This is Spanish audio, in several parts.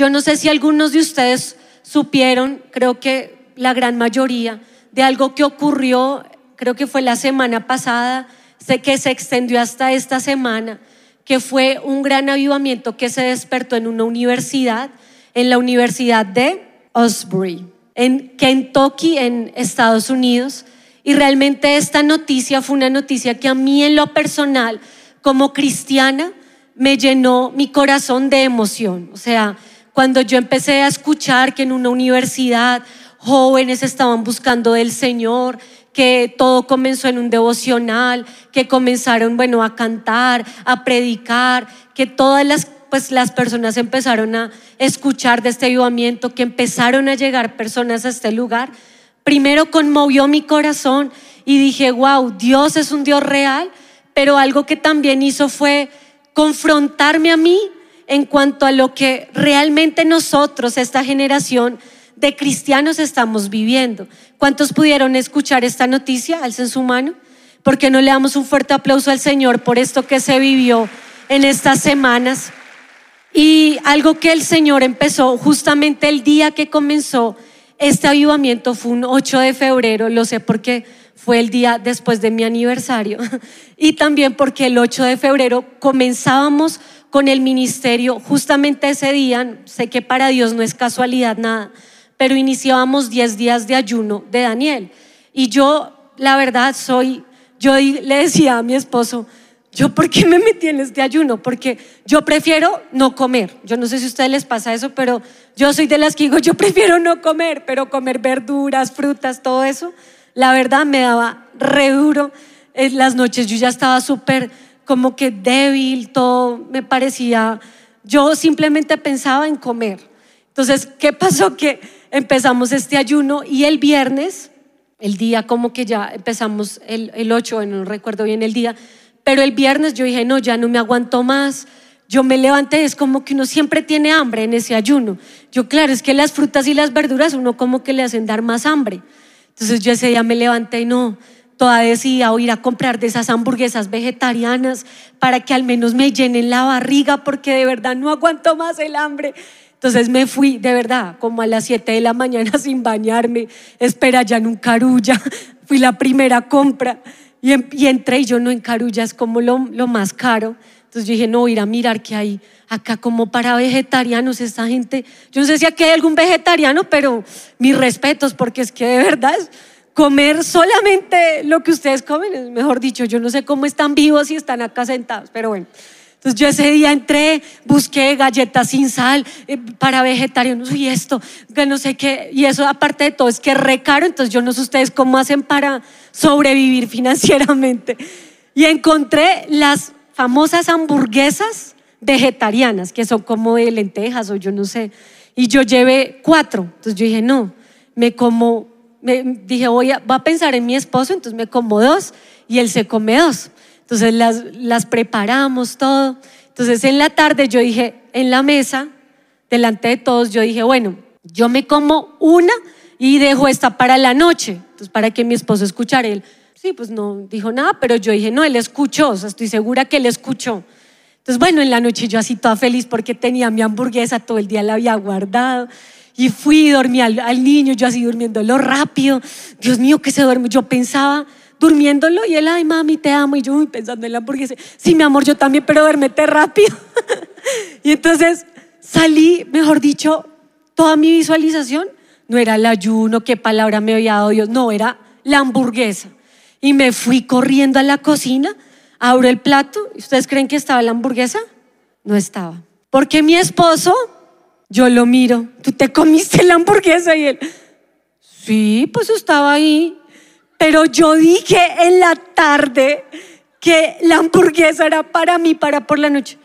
Yo no sé si algunos de ustedes supieron, creo que la gran mayoría, de algo que ocurrió, creo que fue la semana pasada, sé que se extendió hasta esta semana, que fue un gran avivamiento que se despertó en una universidad, en la Universidad de Osbury, en Kentucky, en Estados Unidos. Y realmente esta noticia fue una noticia que a mí en lo personal, como cristiana, me llenó mi corazón de emoción. O sea, cuando yo empecé a escuchar que en una universidad jóvenes estaban buscando del Señor, que todo comenzó en un devocional, que comenzaron, bueno, a cantar, a predicar, que todas las, pues, las personas empezaron a escuchar de este avivamiento, que empezaron a llegar personas a este lugar. Primero conmovió mi corazón y dije, wow, Dios es un Dios real, pero algo que también hizo fue confrontarme a mí en cuanto a lo que realmente nosotros, esta generación de cristianos, estamos viviendo. ¿Cuántos pudieron escuchar esta noticia? Alcen su mano. ¿Por qué no le damos un fuerte aplauso al Señor por esto que se vivió en estas semanas? Y algo que el Señor empezó justamente el día que comenzó este avivamiento fue un 8 de febrero, lo sé porque fue el día después de mi aniversario y también porque el 8 de febrero comenzábamos con el ministerio justamente ese día, sé que para Dios no es casualidad nada, pero iniciábamos 10 días de ayuno de Daniel. Y yo, la verdad, soy, yo le decía a mi esposo, yo por qué me metí en este ayuno, porque yo prefiero no comer. Yo no sé si a ustedes les pasa eso, pero yo soy de las que digo, yo prefiero no comer, pero comer verduras, frutas, todo eso, la verdad me daba re duro. En las noches yo ya estaba súper como que débil, todo me parecía, yo simplemente pensaba en comer. Entonces, ¿qué pasó? Que empezamos este ayuno y el viernes, el día como que ya empezamos el, el 8, no recuerdo bien el día, pero el viernes yo dije, no, ya no me aguanto más. Yo me levanté, es como que uno siempre tiene hambre en ese ayuno. Yo, claro, es que las frutas y las verduras uno como que le hacen dar más hambre. Entonces yo ese día me levanté y no, toda decía ir a comprar de esas hamburguesas vegetarianas para que al menos me llenen la barriga porque de verdad no aguanto más el hambre. Entonces me fui, de verdad, como a las 7 de la mañana sin bañarme, espera ya en un carulla, fui la primera compra y, entré y yo no en carulla, es como lo, lo más caro. Entonces yo dije, no, ir a mirar qué hay acá como para vegetarianos, esta gente. Yo no sé si aquí hay algún vegetariano, pero mis respetos, porque es que de verdad comer solamente lo que ustedes comen, mejor dicho, yo no sé cómo están vivos y están acá sentados, pero bueno. Entonces yo ese día entré, busqué galletas sin sal eh, para vegetarianos y esto, que no sé qué, y eso aparte de todo es que es re caro, entonces yo no sé ustedes cómo hacen para sobrevivir financieramente. Y encontré las famosas hamburguesas vegetarianas, que son como de lentejas o yo no sé, y yo llevé cuatro, entonces yo dije, no, me como me dije, voy a, a pensar en mi esposo, entonces me como dos y él se come dos. Entonces las, las preparamos todo. Entonces en la tarde yo dije, en la mesa, delante de todos, yo dije, bueno, yo me como una y dejo esta para la noche. Entonces para que mi esposo escuchara él. Sí, pues no dijo nada, pero yo dije, no, él escuchó, estoy segura que él escuchó. Entonces, bueno, en la noche yo así toda feliz porque tenía mi hamburguesa, todo el día la había guardado. Y fui y dormí al, niño, yo así durmiéndolo rápido. Dios mío, que se duerme. Yo pensaba durmiéndolo y él, ay, mami, te amo. Y yo pensando en la hamburguesa. Sí, mi amor, yo también, pero duérmete rápido. y entonces salí, mejor dicho, toda mi visualización no era el ayuno, qué palabra me había dado Dios, no, era la hamburguesa. Y me fui corriendo a la cocina, abro el plato. ¿Ustedes creen que estaba la hamburguesa? No estaba. Porque mi esposo yo lo miro, ¿tú te comiste la hamburguesa? Y él, sí, pues estaba ahí. Pero yo dije en la tarde que la hamburguesa era para mí, para por la noche.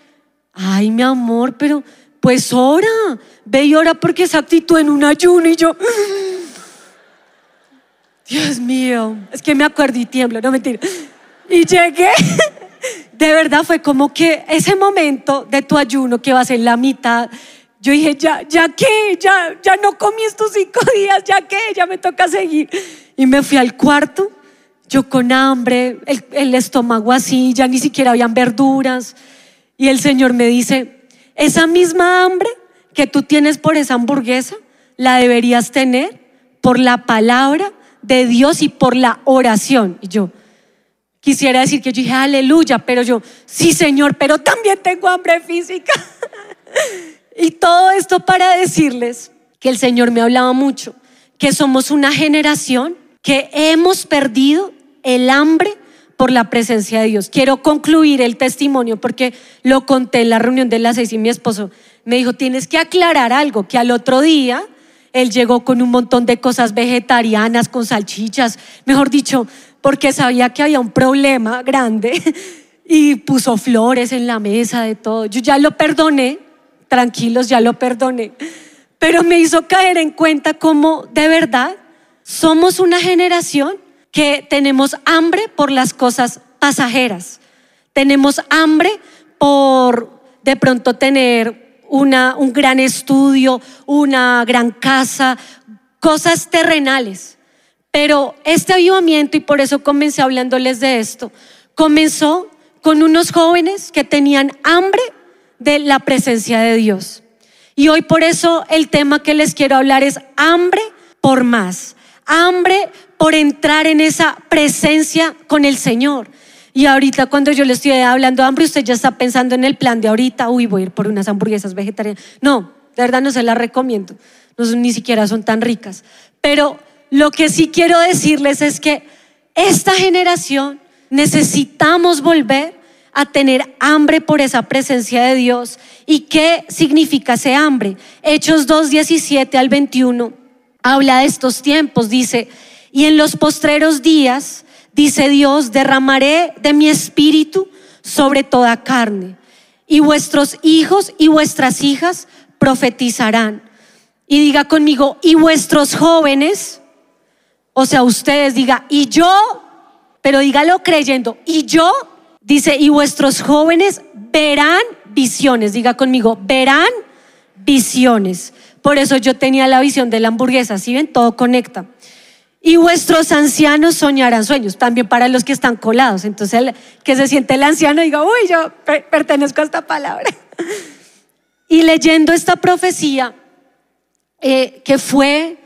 Ay, mi amor, pero pues ora, ve y ora porque esa actitud en un ayuno y yo, Dios mío, es que me acuerdo y tiemblo, no mentira. Y llegué, de verdad fue como que ese momento de tu ayuno que va a ser la mitad, yo dije, ya, ya qué, ya, ya no comí estos cinco días, ya qué, ya me toca seguir. Y me fui al cuarto, yo con hambre, el, estómago así, ya ni siquiera habían verduras. Y el Señor me dice, esa misma hambre que tú tienes por esa hamburguesa, la deberías tener por la palabra de Dios y por la oración. Y yo quisiera decir que yo dije, aleluya, pero yo, sí Señor, pero también tengo hambre física. y todo esto para decirles que el Señor me hablaba mucho, que somos una generación que hemos perdido el hambre por la presencia de Dios. Quiero concluir el testimonio porque lo conté en la reunión de las seis y mi esposo me dijo, tienes que aclarar algo, que al otro día él llegó con un montón de cosas vegetarianas, con salchichas, mejor dicho, porque sabía que había un problema grande y puso flores en la mesa de todo. Yo ya lo perdoné, tranquilos, ya lo perdoné, pero me hizo caer en cuenta cómo de verdad somos una generación que tenemos hambre por las cosas pasajeras. Tenemos hambre por de pronto tener una, un gran estudio, una gran casa, cosas terrenales. Pero este avivamiento, y por eso comencé hablándoles de esto, comenzó con unos jóvenes que tenían hambre de la presencia de Dios. Y hoy por eso el tema que les quiero hablar es hambre por más, hambre por entrar en esa presencia con el Señor. Y ahorita cuando yo le estoy hablando de hambre, usted ya está pensando en el plan de ahorita, uy, voy a ir por unas hamburguesas vegetarianas. No, de verdad no se las recomiendo. No ni siquiera son tan ricas. Pero lo que sí quiero decirles es que esta generación necesitamos volver a tener hambre por esa presencia de Dios. ¿Y qué significa ese hambre? Hechos 2, 17 al 21 habla de estos tiempos. Dice, y en los postreros días, dice Dios, derramaré de mi espíritu sobre toda carne. Y vuestros hijos y vuestras hijas profetizarán. Y diga conmigo, y vuestros jóvenes, o sea, ustedes diga, y yo, pero dígalo creyendo, y yo, dice, y vuestros jóvenes verán visiones. Diga conmigo, verán visiones. Por eso yo tenía la visión de la hamburguesa, ¿sí ven? Todo conecta. Y vuestros ancianos soñarán sueños, también para los que están colados. Entonces, que se siente el anciano diga, uy, yo pertenezco a esta palabra. Y leyendo esta profecía, eh, que fue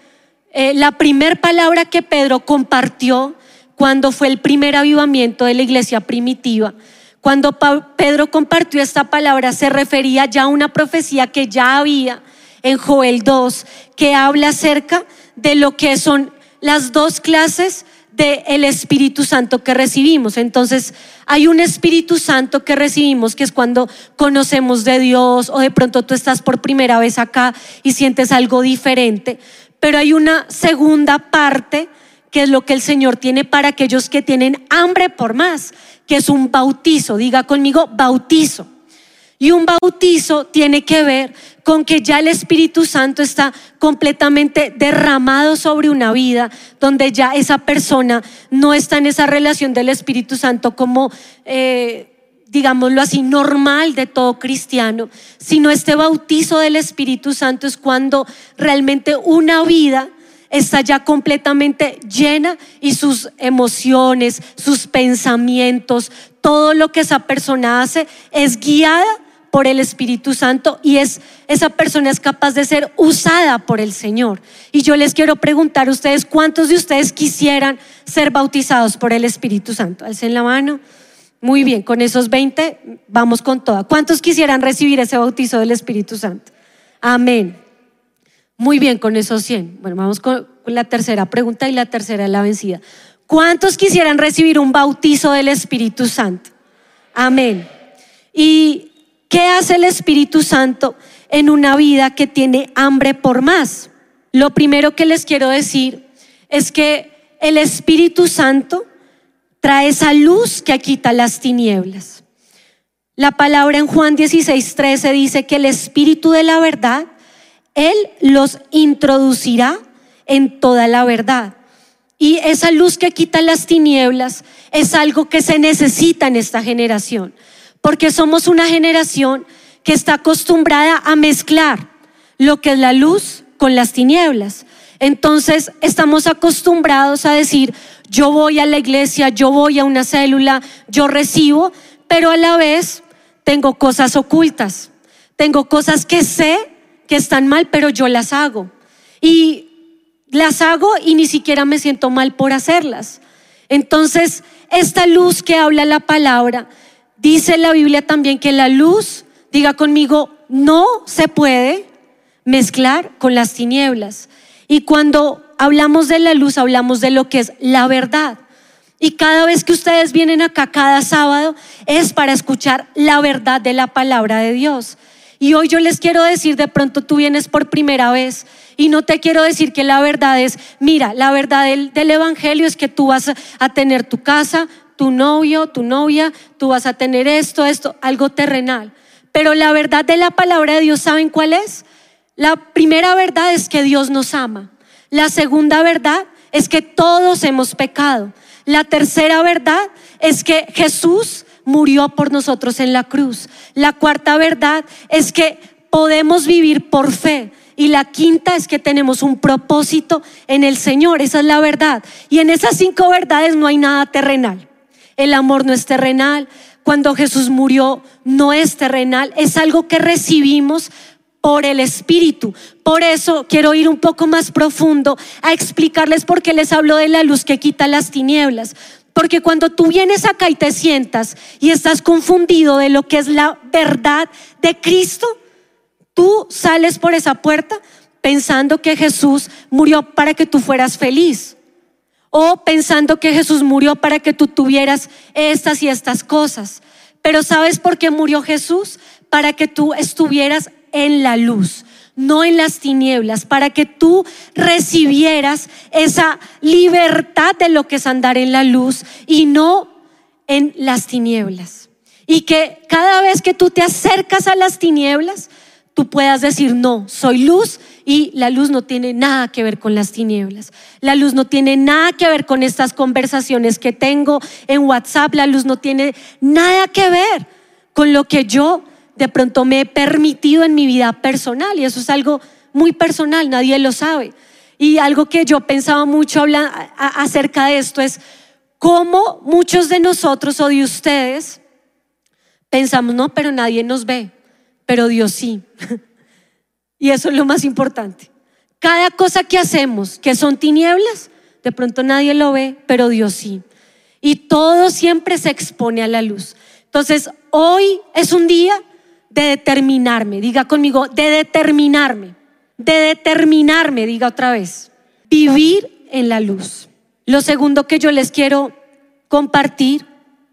eh, la primer palabra que Pedro compartió cuando fue el primer avivamiento de la iglesia primitiva. Cuando Pedro compartió esta palabra, se refería ya a una profecía que ya había en Joel 2, que habla acerca de lo que son las dos clases del Espíritu Santo que recibimos. Entonces, hay un Espíritu Santo que recibimos que es cuando conocemos de Dios o de pronto tú estás por primera vez acá y sientes algo diferente. Pero hay una segunda parte que es lo que el Señor tiene para aquellos que tienen hambre por más, que es un bautizo. Diga conmigo, bautizo. Y un bautizo tiene que ver con que ya el Espíritu Santo está completamente derramado sobre una vida, donde ya esa persona no está en esa relación del Espíritu Santo como, eh, digámoslo así, normal de todo cristiano, sino este bautizo del Espíritu Santo es cuando realmente una vida está ya completamente llena y sus emociones, sus pensamientos, todo lo que esa persona hace es guiada por el Espíritu Santo y es esa persona es capaz de ser usada por el Señor. Y yo les quiero preguntar a ustedes, ¿cuántos de ustedes quisieran ser bautizados por el Espíritu Santo? Alcen la mano. Muy bien, con esos 20 vamos con toda. ¿Cuántos quisieran recibir ese bautizo del Espíritu Santo? Amén. Muy bien, con esos 100. Bueno, vamos con la tercera pregunta y la tercera es la vencida. ¿Cuántos quisieran recibir un bautizo del Espíritu Santo? Amén. Y ¿Qué hace el Espíritu Santo en una vida que tiene hambre por más? Lo primero que les quiero decir es que el Espíritu Santo trae esa luz que quita las tinieblas. La palabra en Juan 16, 13 dice que el Espíritu de la verdad, Él los introducirá en toda la verdad. Y esa luz que quita las tinieblas es algo que se necesita en esta generación porque somos una generación que está acostumbrada a mezclar lo que es la luz con las tinieblas. Entonces estamos acostumbrados a decir, yo voy a la iglesia, yo voy a una célula, yo recibo, pero a la vez tengo cosas ocultas, tengo cosas que sé que están mal, pero yo las hago. Y las hago y ni siquiera me siento mal por hacerlas. Entonces, esta luz que habla la palabra, dice la Biblia también que la luz, diga conmigo, no se puede mezclar con las tinieblas. Y cuando hablamos de la luz, hablamos de lo que es la verdad. Y cada vez que ustedes vienen acá, cada sábado, es para escuchar la verdad de la palabra de Dios. Y hoy yo les quiero decir, de pronto tú vienes por primera vez y no te quiero decir que la verdad es, mira, la verdad del, Evangelio es que tú vas a tener tu casa, tu novio, tu novia, tú vas a tener esto, esto, algo terrenal. Pero la verdad de la palabra de Dios, ¿saben cuál es? La primera verdad es que Dios nos ama. La segunda verdad es que todos hemos pecado. La tercera verdad es que Jesús murió por nosotros en la cruz. La cuarta verdad es que podemos vivir por fe. Y la quinta es que tenemos un propósito en el Señor. Esa es la verdad. Y en esas cinco verdades no hay nada terrenal. El amor no es terrenal. Cuando Jesús murió no es terrenal. Es algo que recibimos por el Espíritu. Por eso quiero ir un poco más profundo a explicarles por qué les hablo de la luz que quita las tinieblas. Porque cuando tú vienes acá y te sientas y estás confundido de lo que es la verdad de Cristo, tú sales por esa puerta pensando que Jesús murió para que tú fueras feliz. O pensando que Jesús murió para que tú tuvieras estas y estas cosas. Pero ¿sabes por qué murió Jesús? Para que tú estuvieras en la luz no en las tinieblas, para que tú recibieras esa libertad de lo que es andar en la luz y no en las tinieblas. Y que cada vez que tú te acercas a las tinieblas, tú puedas decir, no, soy luz y la luz no tiene nada que ver con las tinieblas. La luz no tiene nada que ver con estas conversaciones que tengo en WhatsApp. La luz no tiene nada que ver con lo que yo de pronto me he permitido en mi vida personal y eso es algo muy personal, nadie lo sabe. Y algo que yo pensaba mucho acerca de esto es cómo muchos de nosotros o de ustedes pensamos, no, pero nadie nos ve, pero Dios sí. y eso es lo más importante. Cada cosa que hacemos, que son tinieblas, de pronto nadie lo ve, pero Dios sí. Y todo siempre se expone a la luz. Entonces, hoy es un día de determinarme, diga conmigo, de determinarme, de determinarme, diga otra vez, vivir en la luz. Lo segundo que yo les quiero compartir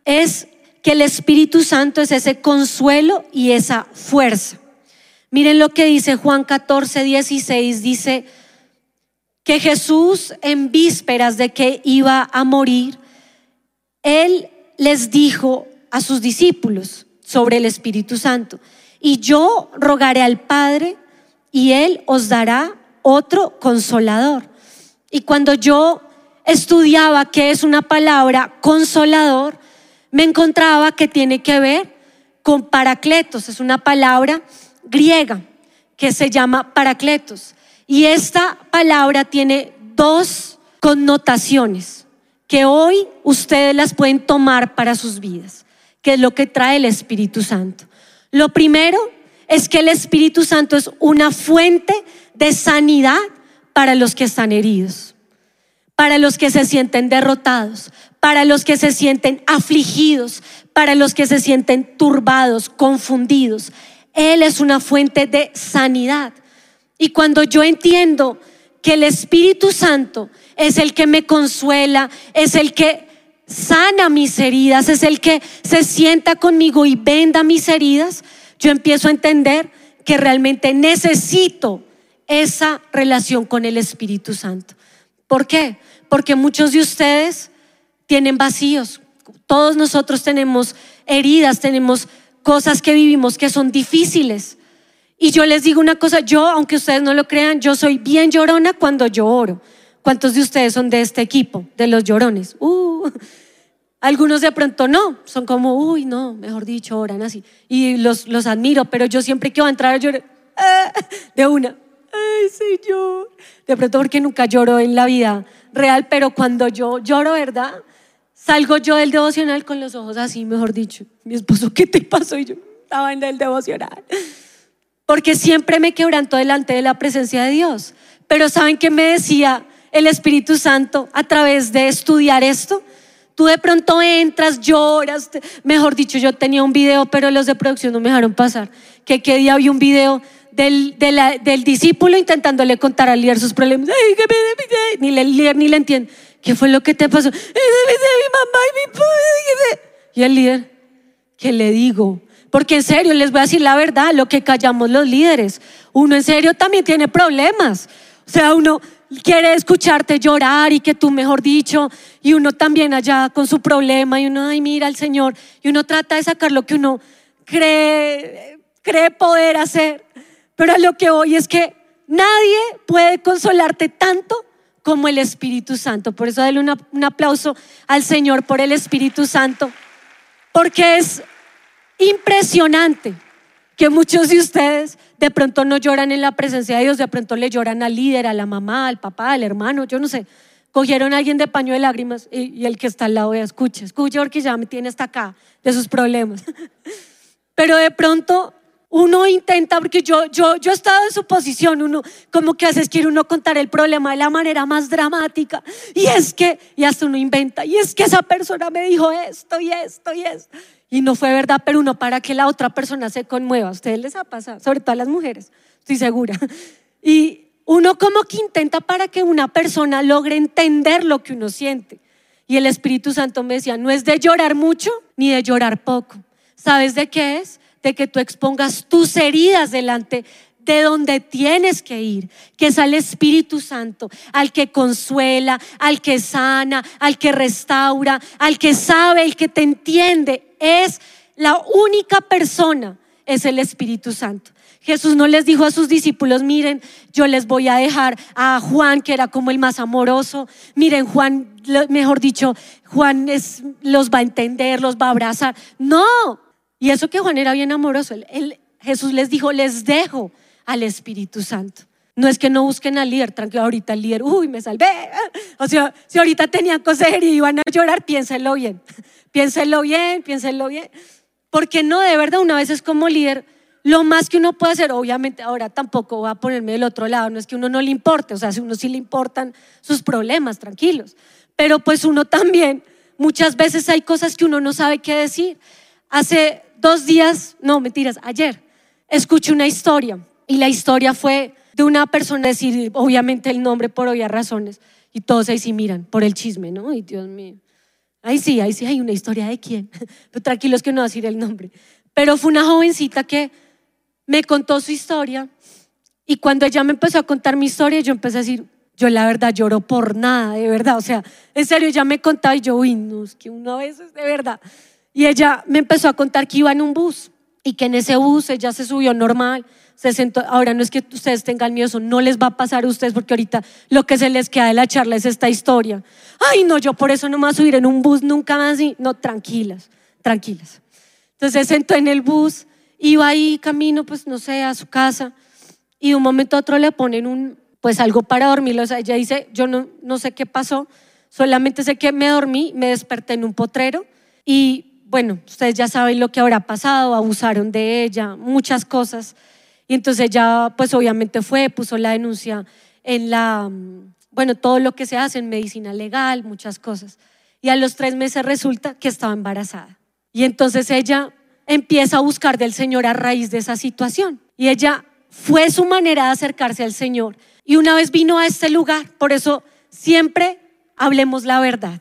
es que el Espíritu Santo es ese consuelo y esa fuerza. Miren lo que dice Juan 14, 16, dice que Jesús en vísperas de que iba a morir, Él les dijo a sus discípulos, sobre el Espíritu Santo. Y yo rogaré al Padre y Él os dará otro consolador. Y cuando yo estudiaba qué es una palabra consolador, me encontraba que tiene que ver con paracletos. Es una palabra griega que se llama paracletos. Y esta palabra tiene dos connotaciones que hoy ustedes las pueden tomar para sus vidas que es lo que trae el Espíritu Santo. Lo primero es que el Espíritu Santo es una fuente de sanidad para los que están heridos, para los que se sienten derrotados, para los que se sienten afligidos, para los que se sienten turbados, confundidos. Él es una fuente de sanidad. Y cuando yo entiendo que el Espíritu Santo es el que me consuela, es el que sana mis heridas, es el que se sienta conmigo y venda mis heridas, yo empiezo a entender que realmente necesito esa relación con el Espíritu Santo. ¿Por qué? Porque muchos de ustedes tienen vacíos. Todos nosotros tenemos heridas, tenemos cosas que vivimos que son difíciles. Y yo les digo una cosa, yo, aunque ustedes no lo crean, yo soy bien llorona cuando yo oro. ¿Cuántos de ustedes son de este equipo, de los llorones? Uh, algunos de pronto no, son como, uy, no, mejor dicho, oran así. Y los, los admiro, pero yo siempre que voy a entrar a llorar, ah, de una, ay, Señor. De pronto porque nunca lloro en la vida real, pero cuando yo lloro, ¿verdad? Salgo yo del devocional con los ojos así, mejor dicho. Mi esposo, ¿qué te pasó? Y yo estaba en el devocional. porque siempre me quebranto delante de la presencia de Dios. Pero ¿saben qué me decía el Espíritu Santo a través de estudiar esto? Tú de pronto entras, lloras, mejor dicho, yo tenía un video, pero los de producción no me dejaron pasar, que qué día vi un video del, del discípulo intentándole contar al líder sus problemas. ni el líder ni le entiende. ¿Qué fue lo que te pasó? Mi mamá y mi Y el líder, ¿qué le digo? Porque en serio, les voy a decir la verdad, lo que callamos los líderes. Uno en serio también tiene problemas. O sea, uno quiere escucharte llorar y que tú, mejor dicho, y uno también allá con su problema y uno, ay, mira al Señor, y uno trata de sacar lo que uno cree, cree poder hacer. Pero a lo que hoy es que nadie puede consolarte tanto como el Espíritu Santo. Por eso dale un aplauso al Señor por el Espíritu Santo, porque es impresionante que muchos de ustedes de pronto no lloran en la presencia de Dios, de pronto le lloran al líder, a la mamá, al papá, al hermano, yo no sé. Cogieron a alguien de paño de lágrimas y, el que está al lado ya escucha, escucha porque ya me tiene hasta acá de sus problemas. Pero de pronto uno intenta, porque yo, yo, yo he estado en su posición, uno como que haces quiere uno contar el problema de la manera más dramática. Y es que, y hasta uno inventa, y es que esa persona me dijo esto y esto y esto. Y no fue verdad, pero uno para que la otra persona se conmueva. A ustedes les ha pasado, sobre todo a las mujeres, estoy segura. Y uno como que intenta para que una persona logre entender lo que uno siente. Y el Espíritu Santo me decía, no es de llorar mucho ni de llorar poco. ¿Sabes de qué es? De que tú expongas tus heridas delante de donde tienes que ir, que es al Espíritu Santo, al que consuela, al que sana, al que restaura, al que sabe, el que te entiende. Es la única persona, es el Espíritu Santo. Jesús no les dijo a sus discípulos, miren, yo les voy a dejar a Juan, que era como el más amoroso. Miren, Juan, mejor dicho, Juan los va a entender, los va a abrazar. No. Y eso que Juan era bien amoroso. Jesús les dijo, les dejo al Espíritu Santo. No es que no busquen al líder, tranquilo, ahorita el líder, uy, me salvé. O sea, si ahorita tenían consejería y iban a llorar, piénselo bien. Piénselo bien, piénselo bien. Porque no, de verdad, una vez es como líder, lo más que uno puede hacer, obviamente, ahora tampoco va a ponerme del otro lado, no es que uno no le importe, o sea, si uno sí le importan sus problemas, tranquilos. Pero pues uno también, muchas veces hay cosas que uno no sabe qué decir. Hace dos días, no, mentiras, ayer, escuché una historia y la historia fue de una persona decir, obviamente, el nombre por obvias razones. Y todos ahí sí miran por el chisme, ¿no? Y Dios mío. Ahí sí, ahí sí hay una historia de quién. Pero tranquilos que no va a decir el nombre. Pero fue una jovencita que me contó su historia. Y cuando ella me empezó a contar mi historia, yo empecé a decir, yo la verdad lloro por nada, de verdad. O sea, en serio, ella me contaba y yo, uy, no, es que una vez es de verdad. Y ella me empezó a contar que iba en un bus y que en ese bus ella se subió normal se sentó, ahora no es que ustedes tengan miedo, eso no les va a pasar a ustedes porque ahorita lo que se les queda de la charla es esta historia. Ay, no, yo por eso no me voy a subir en un bus nunca más. Y, no, tranquilas, tranquilas. Entonces se sentó en el bus, iba ahí camino, pues no sé, a su casa y de un momento a otro le ponen un, pues algo para dormir. O sea, ella dice, yo no, no sé qué pasó, solamente sé que me dormí, me desperté en un potrero y bueno, ustedes ya saben lo que habrá pasado, abusaron de ella, muchas cosas. Y entonces ya, pues obviamente fue, puso la denuncia en la, bueno, todo lo que se hace en medicina legal, muchas cosas. Y a los tres meses resulta que estaba embarazada. Y entonces ella empieza a buscar del Señor a raíz de esa situación. Y ella fue su manera de acercarse al Señor. Y una vez vino a este lugar, por eso siempre hablemos la verdad.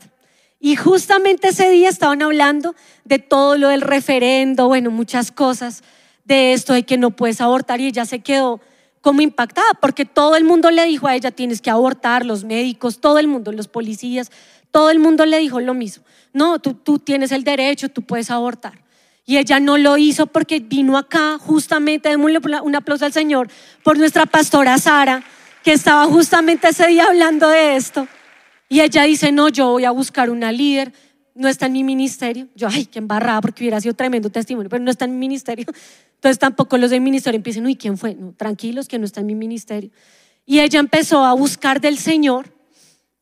Y justamente ese día estaban hablando de todo lo del referendo, bueno, muchas cosas de esto de que no puedes abortar y ella se quedó como impactada porque todo el mundo le dijo a ella tienes que abortar, los médicos, todo el mundo, los policías, todo el mundo le dijo lo mismo. No, tú, tú tienes el derecho, tú puedes abortar. Y ella no lo hizo porque vino acá justamente, démosle un aplauso al Señor, por nuestra pastora Sara, que estaba justamente ese día hablando de esto. Y ella dice, no, yo voy a buscar una líder, no está en mi ministerio. Yo, ay, qué embarrada, porque hubiera sido tremendo testimonio, pero no está en mi ministerio. Entonces tampoco los del ministerio empiecen, uy, ¿quién fue? No, tranquilos, que no está en mi ministerio. Y ella empezó a buscar del Señor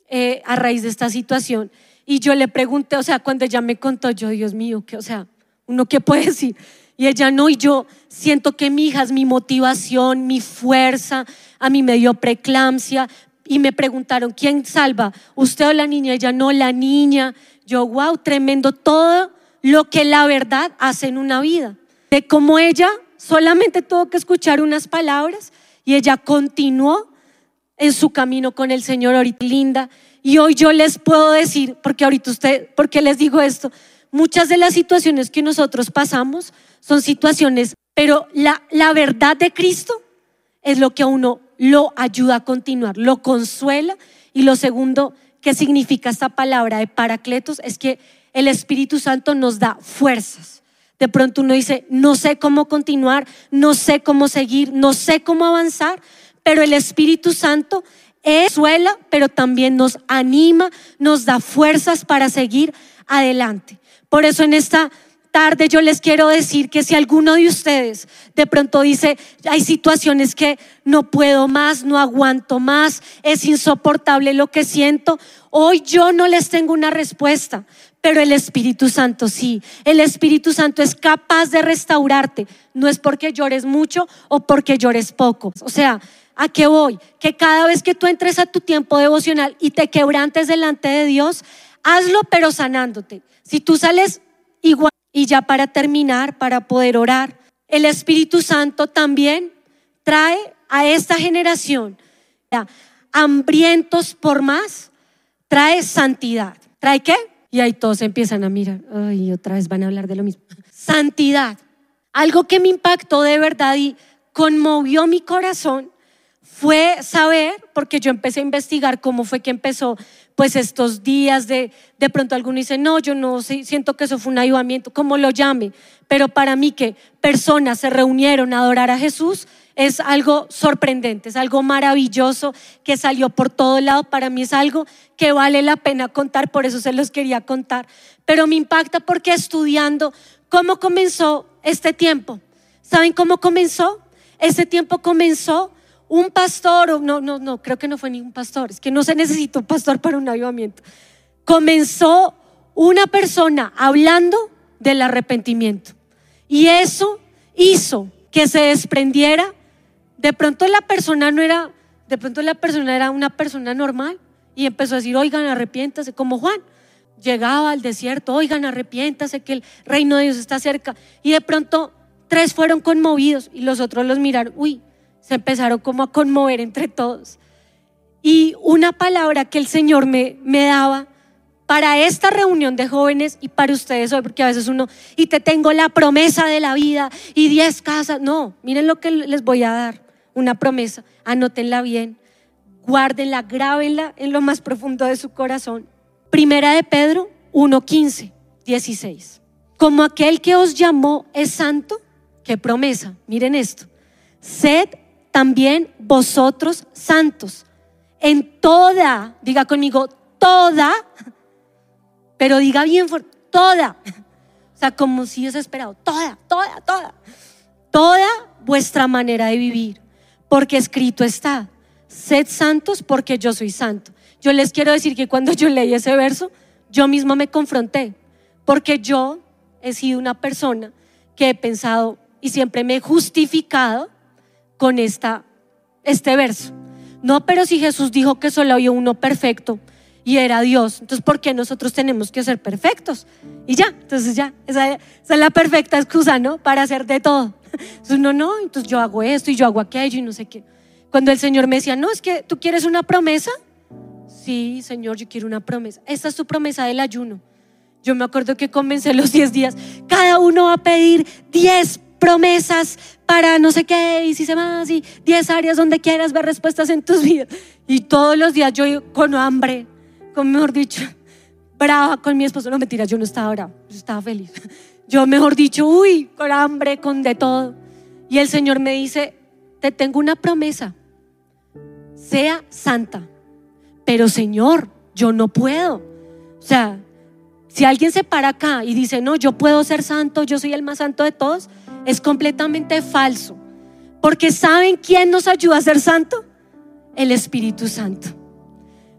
eh, a raíz de esta situación. Y yo le pregunté, o sea, cuando ella me contó, yo, Dios mío, que, o sea, uno qué puede decir. Y ella no, y yo siento que mi hija es mi motivación, mi fuerza, a mí me dio preeclampsia. Y me preguntaron, ¿quién salva? ¿Usted o la niña? Ella no, la niña. Yo, wow, tremendo todo lo que la verdad hace en una vida. De cómo ella solamente tuvo que escuchar unas palabras y ella continuó en su camino con el Señor ahorita linda. Y hoy yo les puedo decir, porque ahorita usted, porque les digo esto, muchas de las situaciones que nosotros pasamos son situaciones, pero la, la verdad de Cristo es lo que a uno lo ayuda a continuar, lo consuela. Y lo segundo que significa esta palabra de paracletos es que el Espíritu Santo nos da fuerzas. De pronto uno dice, no sé cómo continuar, no sé cómo seguir, no sé cómo avanzar, pero el Espíritu Santo es suela, pero también nos anima, nos da fuerzas para seguir adelante. Por eso en esta tarde yo les quiero decir que si alguno de ustedes de pronto dice, hay situaciones que no puedo más, no aguanto más, es insoportable lo que siento, hoy yo no les tengo una respuesta, pero el Espíritu Santo sí. El Espíritu Santo es capaz de restaurarte. No es porque llores mucho o porque llores poco. O sea, ¿a qué voy? Que cada vez que tú entres a tu tiempo devocional y te quebrantes delante de Dios, hazlo pero sanándote. Si tú sales igual y ya para terminar, para poder orar, el Espíritu Santo también trae a esta generación hambrientos por más, trae santidad. ¿Trae qué? Y ahí todos empiezan a mirar, ay, otra vez van a hablar de lo mismo. Santidad. Algo que me impactó de verdad y conmovió mi corazón fue saber, porque yo empecé a investigar cómo fue que empezó pues estos días de, de pronto alguno dice, no, yo no siento que eso fue un ayudamiento, como lo llame, pero para mí que personas se reunieron a adorar a Jesús es algo sorprendente, es algo maravilloso que salió por todo lado, para mí es algo que vale la pena contar, por eso se los quería contar, pero me impacta porque estudiando cómo comenzó este tiempo, ¿saben cómo comenzó? Este tiempo comenzó un pastor, no, no, no, creo que no fue ningún pastor, es que no se necesita un pastor para un avivamiento. Comenzó una persona hablando del arrepentimiento. Y eso hizo que se desprendiera. De pronto la persona no era, de pronto la persona era una persona normal y empezó a decir, oigan, arrepiéntase, como Juan. Llegaba al desierto, oigan, arrepiéntase, que el reino de Dios está cerca. Y de pronto tres fueron conmovidos y los otros los miraron, uy, se empezaron como a conmover entre todos. Y una palabra que el Señor me, me daba para esta reunión de jóvenes y para ustedes hoy, porque a veces uno, y te tengo la promesa de la vida y diez casas. No, miren lo que les voy a dar, una promesa, anótenla bien, guárdenla, grábenla en lo más profundo de su corazón. Primera de Pedro 1.15, 16. Como aquel que os llamó es santo, qué promesa, miren esto, sed también vosotros santos. En toda, diga conmigo, toda, pero diga bien, toda. O sea, como si es esperado, toda, toda, toda. Toda vuestra manera de vivir, porque escrito está, sed santos porque yo soy santo. Yo les quiero decir que cuando yo leí ese verso, yo mismo me confronté, porque yo he sido una persona que he pensado y siempre me he justificado con esta, este verso. No, pero si Jesús dijo que solo había uno perfecto y era Dios, entonces ¿por qué nosotros tenemos que ser perfectos? Y ya, entonces ya, esa, es la perfecta excusa, ¿no? Para hacer de todo. Entonces no, no, entonces yo hago esto y yo hago aquello y no sé qué. Cuando el Señor me decía, no, es que tú quieres una promesa. Sí, Señor, yo quiero una promesa. Esta es tu promesa del ayuno. Yo me acuerdo que comencé los 10 días. Cada uno va a pedir 10 promesas para no sé qué, y si se más, y 10 áreas donde quieras ver respuestas en tus vidas. Y todos los días yo con hambre, con mejor dicho, brava con mi esposo. No, mentira, yo no estaba brava, yo estaba feliz. Yo mejor dicho, uy, con hambre, con de todo. Y el Señor me dice, te tengo una promesa, sea santa. Pero Señor, yo no puedo. O sea, si alguien se para acá y dice, no, yo puedo ser santo, yo soy el más santo de todos, es completamente falso. Porque ¿saben quién nos ayuda a ser santo? El Espíritu Santo.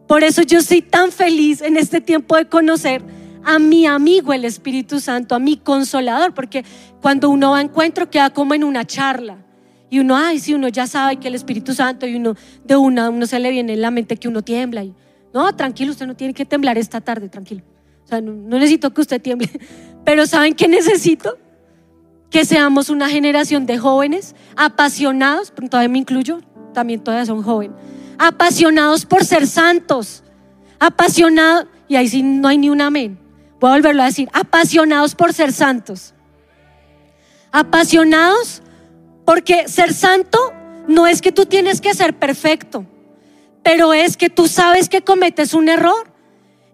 Por eso yo soy tan feliz en este tiempo de conocer a mi amigo el Espíritu Santo, a mi consolador, porque cuando uno va a encuentro queda como en una charla. Y uno, ay, si uno ya sabe que el Espíritu Santo y uno de una, uno se le viene en la mente que uno tiembla. Y, no, tranquilo, usted no tiene que temblar esta tarde, tranquilo. O sea, no, necesito que usted tiemble. Pero ¿saben qué necesito? Que seamos una generación de jóvenes apasionados, todavía me incluyo, también todavía son jóvenes, apasionados por ser santos, apasionados, y ahí sí no hay ni un amén, voy a volverlo a decir, apasionados por ser santos, apasionados porque ser santo no es que tú tienes que ser perfecto, pero es que tú sabes que cometes un error,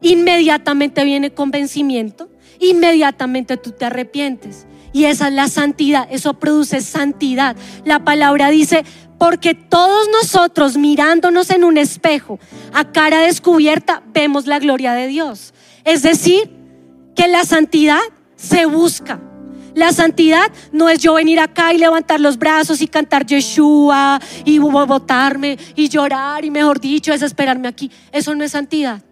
inmediatamente viene convencimiento, inmediatamente tú te arrepientes. Y esa es la santidad, eso produce santidad. La palabra dice, porque todos nosotros mirándonos en un espejo a cara descubierta vemos la gloria de Dios. Es decir, que la santidad se busca. La santidad no es yo venir acá y levantar los brazos y cantar Yeshua y botarme y llorar y mejor dicho, es esperarme aquí. Eso no es santidad.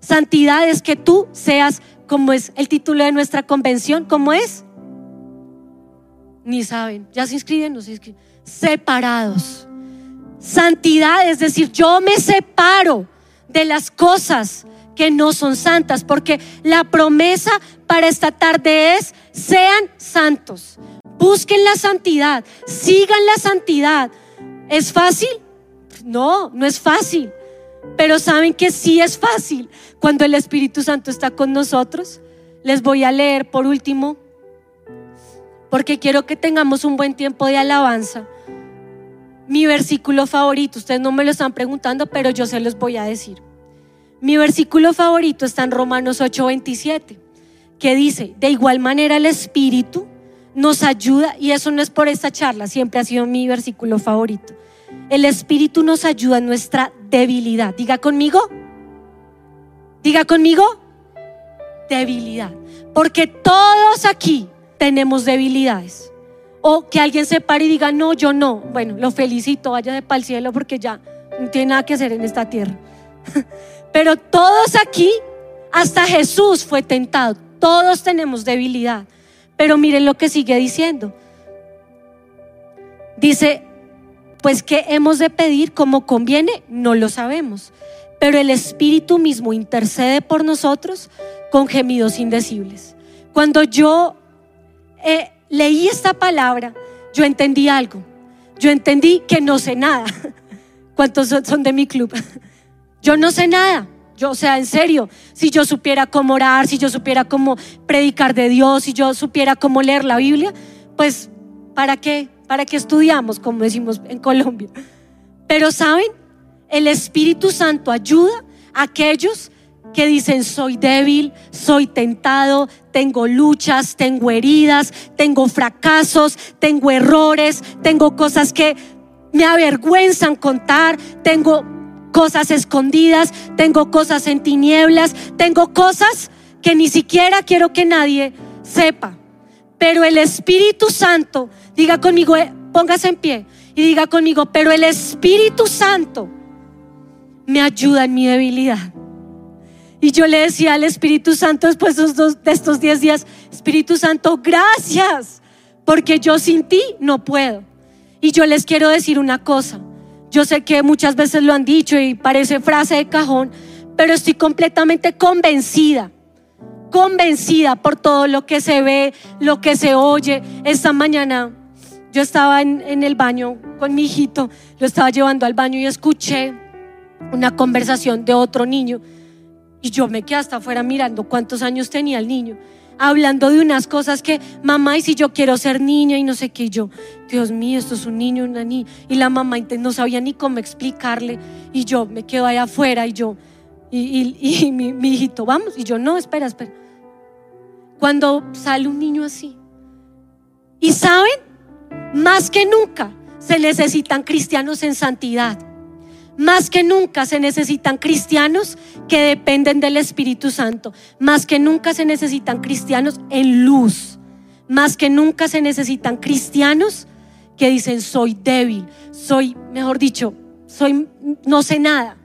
Santidad es que tú seas como es el título de nuestra convención, ¿cómo es? Ni saben, ya se inscriben, no se inscriben. Separados. Santidad es decir, yo me separo de las cosas que no son santas, porque la promesa para esta tarde es, sean santos, busquen la santidad, sigan la santidad. ¿Es fácil? No, no es fácil. Pero saben que sí es fácil cuando el Espíritu Santo está con nosotros. Les voy a leer por último, porque quiero que tengamos un buen tiempo de alabanza. Mi versículo favorito, ustedes no me lo están preguntando, pero yo se los voy a decir. Mi versículo favorito está en Romanos 8:27, que dice, de igual manera el Espíritu nos ayuda, y eso no es por esta charla, siempre ha sido mi versículo favorito. El Espíritu nos ayuda en nuestra debilidad. Diga conmigo, diga conmigo, debilidad. Porque todos aquí tenemos debilidades. O que alguien se pare y diga, no, yo no. Bueno, lo felicito, vaya de para el cielo porque ya no tiene nada que hacer en esta tierra. Pero todos aquí, hasta Jesús fue tentado. Todos tenemos debilidad. Pero miren lo que sigue diciendo. Dice, pues ¿qué hemos de pedir como conviene? No lo sabemos. Pero el Espíritu mismo intercede por nosotros con gemidos indecibles. Cuando yo eh, leí esta palabra, yo entendí algo. Yo entendí que no sé nada. ¿Cuántos son de mi club? Yo no sé nada. Yo, o sea, en serio, si yo supiera cómo orar, si yo supiera cómo predicar de Dios, si yo supiera cómo leer la Biblia, pues, ¿para qué? ¿Para qué estudiamos, como decimos en Colombia? Pero, ¿saben? El Espíritu Santo ayuda a aquellos que dicen, soy débil, soy tentado, tengo luchas, tengo heridas, tengo fracasos, tengo errores, tengo cosas que me avergüenzan contar, tengo cosas escondidas, tengo cosas en tinieblas, tengo cosas que ni siquiera quiero que nadie sepa. Pero el Espíritu Santo, diga conmigo, eh, póngase en pie y diga conmigo, pero el Espíritu Santo me ayuda en mi debilidad. Y yo le decía al Espíritu Santo después de estos 10 días, Espíritu Santo, gracias, porque yo sin ti no puedo. Y yo les quiero decir una cosa. Yo sé que muchas veces lo han dicho y parece frase de cajón, pero estoy completamente convencida, convencida por todo lo que se ve, lo que se oye. Esta mañana yo estaba en, el baño con mi hijito, lo estaba llevando al baño y escuché una conversación de otro niño y yo me quedé hasta afuera mirando cuántos años tenía el niño hablando de unas cosas que, mamá, y si yo quiero ser niña y no sé qué, yo, Dios mío, esto es un niño, una niña. Y la mamá no sabía ni cómo explicarle. Y yo me quedo ahí afuera y yo, y, mi, mi hijito, vamos. Y yo, no, espera, espera. Cuando sale un niño así. Y saben, más que nunca se necesitan cristianos en santidad. Más que nunca se necesitan cristianos que dependen del Espíritu Santo. Más que nunca se necesitan cristianos en luz. Más que nunca se necesitan cristianos que dicen soy débil, soy, mejor dicho, soy no sé nada,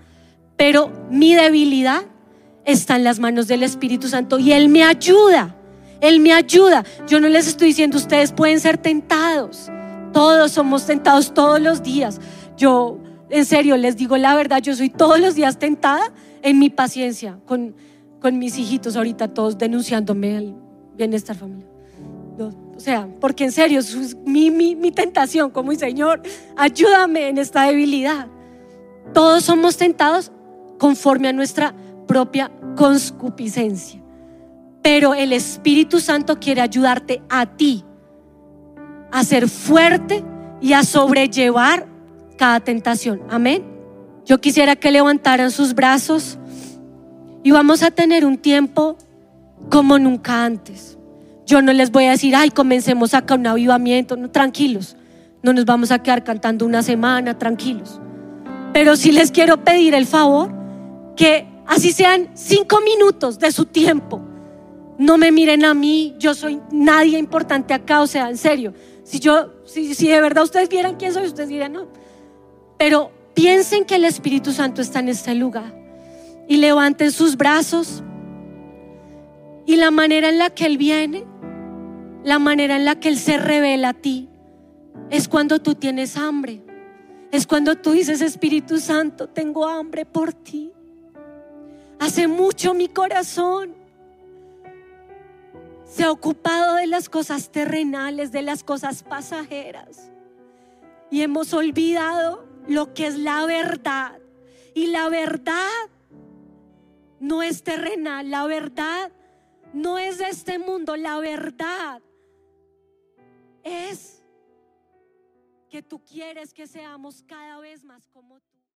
pero mi debilidad está en las manos del Espíritu Santo y Él me ayuda. Él me ayuda. Yo no les estoy diciendo, ustedes pueden ser tentados. Todos somos tentados todos los días. Yo, en serio, les digo la verdad, yo soy todos los días tentada en mi paciencia con, con mis hijitos ahorita, todos denunciándome el bienestar familiar. o sea, porque en serio, es mi, mi, mi tentación como Señor, ayúdame en esta debilidad. Todos somos tentados conforme a nuestra propia conscupiscencia. Pero el Espíritu Santo quiere ayudarte a ti a ser fuerte y a sobrellevar cada tentación. Amén. Yo quisiera que levantaran sus brazos y vamos a tener un tiempo como nunca antes. Yo no les voy a decir, ay, comencemos acá un avivamiento. Tranquilos, no nos vamos a quedar cantando una semana, tranquilos. Pero sí les quiero pedir el favor que así sean cinco minutos de su tiempo. No me miren a mí, yo soy nadie importante acá, o sea, en serio. Si yo, si, si de verdad ustedes vieran quién soy, ustedes dirían no. Pero piensen que el Espíritu Santo está en este lugar y levanten sus brazos y la manera en la que Él viene, la manera en la que Él se revela a ti, es cuando tú tienes hambre. Es cuando tú dices, Espíritu Santo, tengo hambre por ti. Hace mucho mi corazón se ha ocupado de las cosas terrenales, de las cosas pasajeras. Y hemos olvidado lo que es la verdad. Y la verdad no es terrenal, la verdad no es de este mundo, la verdad es que tú quieres que seamos cada vez más como tú.